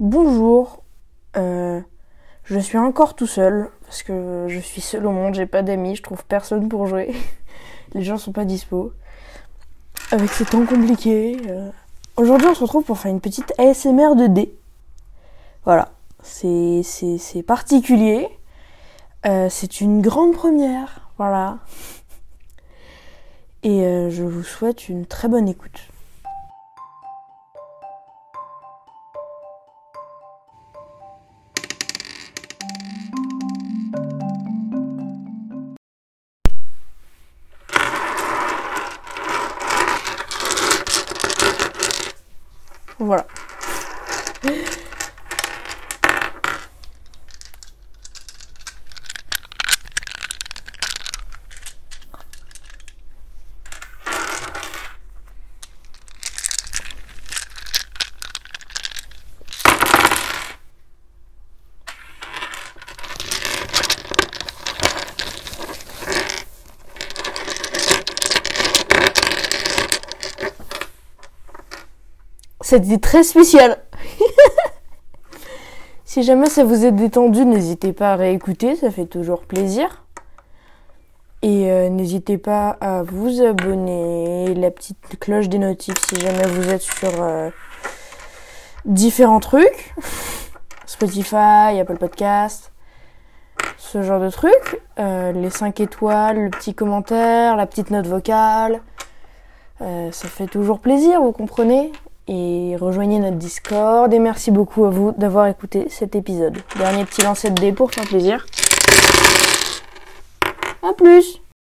Bonjour. Euh, je suis encore tout seul parce que je suis seul au monde, j'ai pas d'amis, je trouve personne pour jouer. Les gens sont pas dispo. Avec ces temps compliqués. euh. Aujourd'hui, on se retrouve pour faire une petite ASMR de dés. Voilà. C'est c'est c'est particulier. Euh, c'est une grande première. Voilà. Et je vous souhaite une très bonne écoute. Voilà. C'était très spécial. si jamais ça vous est détendu, n'hésitez pas à réécouter, ça fait toujours plaisir. Et euh, n'hésitez pas à vous abonner, la petite cloche des notifs si jamais vous êtes sur euh, différents trucs. Spotify, Apple Podcast, ce genre de trucs. Euh, les 5 étoiles, le petit commentaire, la petite note vocale. Ça fait toujours plaisir, vous comprenez? Et rejoignez notre Discord. Et merci beaucoup à vous d'avoir écouté cet épisode. Dernier petit lancer de dés pour plaisir. A plus